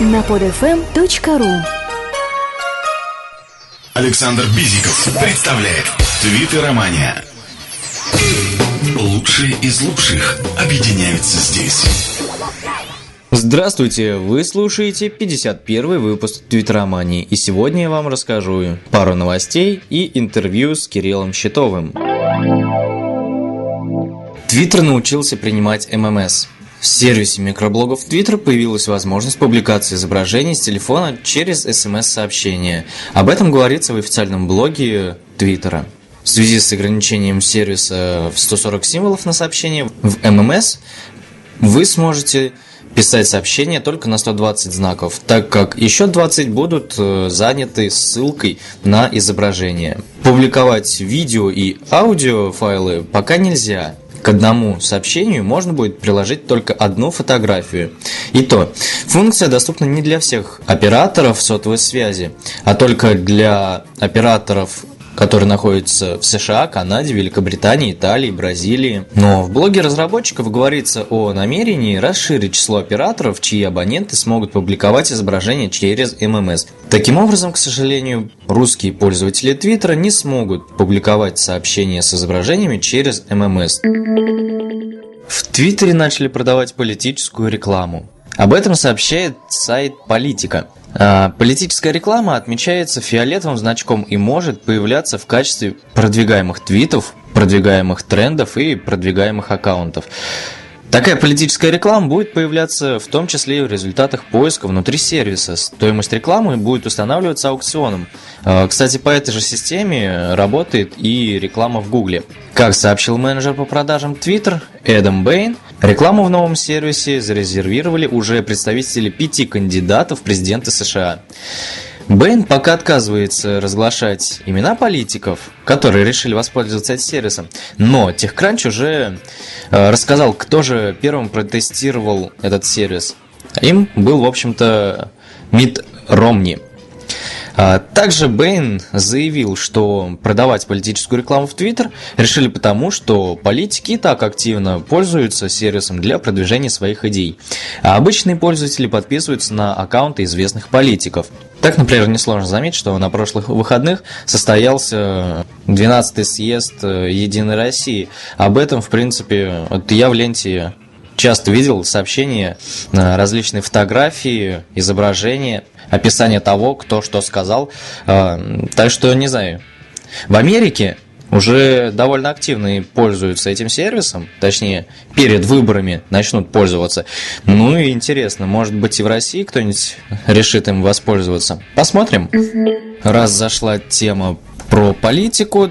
на podfm.ru Александр Бизиков представляет Твиттеромания. Лучшие из лучших объединяются здесь. Здравствуйте! Вы слушаете 51 выпуск Твиттеромании, и сегодня я вам расскажу пару новостей и интервью с Кириллом Щитовым. Твиттер научился принимать ММС. В сервисе микроблогов Twitter появилась возможность публикации изображений с телефона через смс-сообщение. Об этом говорится в официальном блоге Твиттера. В связи с ограничением сервиса в 140 символов на сообщение в ММС вы сможете писать сообщения только на 120 знаков, так как еще 20 будут э, заняты ссылкой на изображение. Публиковать видео и аудио файлы пока нельзя, к одному сообщению можно будет приложить только одну фотографию. И то, функция доступна не для всех операторов сотовой связи, а только для операторов которые находятся в США, Канаде, Великобритании, Италии, Бразилии. Но в блоге разработчиков говорится о намерении расширить число операторов, чьи абоненты смогут публиковать изображения через ММС. Таким образом, к сожалению, русские пользователи Твиттера не смогут публиковать сообщения с изображениями через ММС. В Твиттере начали продавать политическую рекламу. Об этом сообщает сайт Политика. А, политическая реклама отмечается фиолетовым значком и может появляться в качестве продвигаемых твитов, продвигаемых трендов и продвигаемых аккаунтов. Такая политическая реклама будет появляться в том числе и в результатах поиска внутри сервиса. Стоимость рекламы будет устанавливаться аукционом. А, кстати, по этой же системе работает и реклама в Гугле. Как сообщил менеджер по продажам Twitter Эдам Бэйн, рекламу в новом сервисе зарезервировали уже представители пяти кандидатов в президенты США. Бэйн пока отказывается разглашать имена политиков, которые решили воспользоваться этим сервисом, но TechCrunch уже э, рассказал, кто же первым протестировал этот сервис. Им был, в общем-то, Мит Ромни – также Бэйн заявил, что продавать политическую рекламу в Твиттер решили потому, что политики так активно пользуются сервисом для продвижения своих идей. А обычные пользователи подписываются на аккаунты известных политиков. Так, например, несложно заметить, что на прошлых выходных состоялся 12-й съезд Единой России. Об этом, в принципе, вот я в ленте часто видел сообщения, э, различные фотографии, изображения, описание того, кто что сказал. Э, так что, не знаю, в Америке уже довольно активно пользуются этим сервисом, точнее, перед выборами начнут пользоваться. Ну и интересно, может быть и в России кто-нибудь решит им воспользоваться. Посмотрим. Раз зашла тема про политику,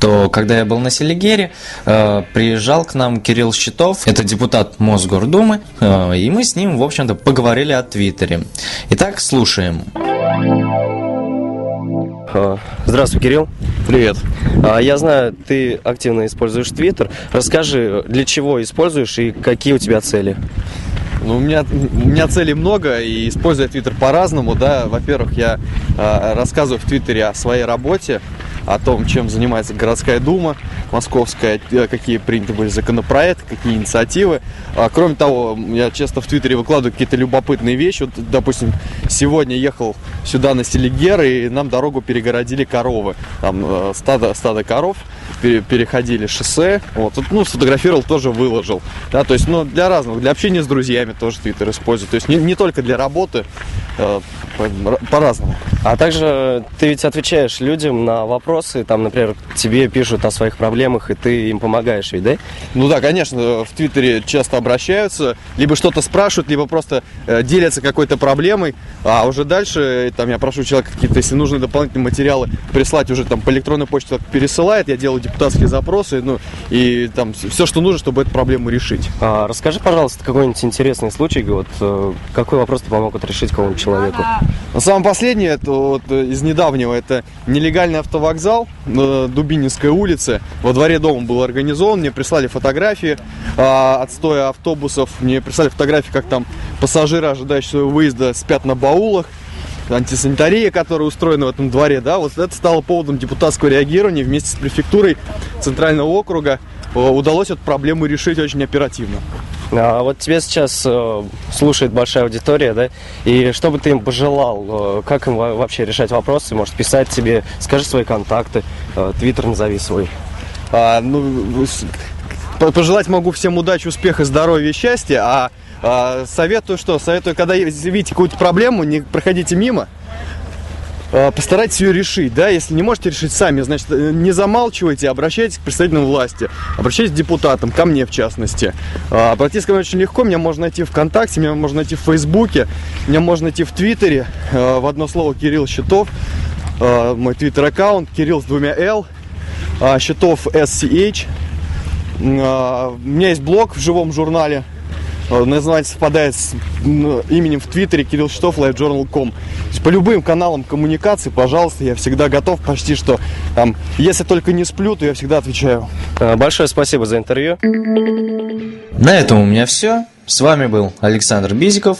то когда я был на Селигере, э, приезжал к нам Кирилл Щитов, это депутат Мосгордумы, э, и мы с ним, в общем-то, поговорили о Твиттере. Итак, слушаем. Э, здравствуй, Кирилл. Привет. Я знаю, ты активно используешь Твиттер. Расскажи, для чего используешь и какие у тебя цели? Ну, у меня, у меня целей много, и используя Твиттер по-разному, да. Во-первых, я э, рассказываю в Твиттере о своей работе, о том, чем занимается городская дума московская, э, какие приняты были законопроекты, какие инициативы. А, кроме того, я часто в Твиттере выкладываю какие-то любопытные вещи. Вот, допустим, сегодня ехал сюда на Селигер, и нам дорогу перегородили коровы. Там э, стадо, стадо коров переходили шоссе. Вот, ну, сфотографировал, тоже выложил. Да, то есть, ну, для разного, для общения с друзьями тоже Твиттер использую. То есть, не, не только для работы, э, по-разному. А также ты ведь отвечаешь людям на вопросы, там, например, тебе пишут о своих проблемах, и ты им помогаешь ведь, да? Ну да, конечно, в Твиттере часто обращаются, либо что-то спрашивают, либо просто э, делятся какой-то проблемой, а уже дальше, там, я прошу человека какие-то, если нужны дополнительные материалы, прислать уже там по электронной почте пересылает, я делаю депутатские запросы, ну, и там все, что нужно, чтобы эту проблему решить. А, расскажи, пожалуйста, какой-нибудь интересный случай, вот, э, какой вопрос ты помог отрешить кому-нибудь человеку? Самое последнее, это вот э, из недавнего, это нелегальный автовокзал на Дубининской улице. Во дворе дома был организован, мне прислали фотографии а, отстоя автобусов, мне прислали фотографии, как там пассажиры, ожидающие своего выезда, спят на баулах антисанитария, которая устроена в этом дворе, да, вот это стало поводом депутатского реагирования вместе с префектурой Центрального округа. Удалось эту проблему решить очень оперативно. А вот тебя сейчас э, слушает большая аудитория, да? И что бы ты им пожелал? Э, как им во- вообще решать вопросы? Может, писать тебе? Скажи свои контакты. Э, Твиттер назови свой. А, ну, пожелать могу всем удачи, успеха, здоровья и счастья. А, а, советую что? Советую, когда видите какую-то проблему, не проходите мимо. А, Постарайтесь ее решить, да, если не можете решить сами, значит, э, не замалчивайте, обращайтесь к представителям власти, обращайтесь к депутатам, ко мне в частности. А, Обратиться ко мне очень легко, меня можно найти ВКонтакте, меня можно найти в Фейсбуке, меня можно найти в Твиттере, э, в одно слово Кирилл Щитов, мой твиттер-аккаунт, Кирилл с двумя Л, а, Щитов SCH. А, У меня есть блог в живом журнале. А, Название совпадает с м, именем в Твиттере Кирилл Щитов, livejournal.com. По любым каналам коммуникации, пожалуйста, я всегда готов, почти что там, если только не сплю, то я всегда отвечаю. Э, Большое спасибо за интервью. На этом у меня все. С вами был Александр Бизиков.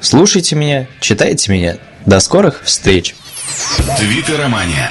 Слушайте меня, читайте меня. До скорых встреч! Твиттеромания.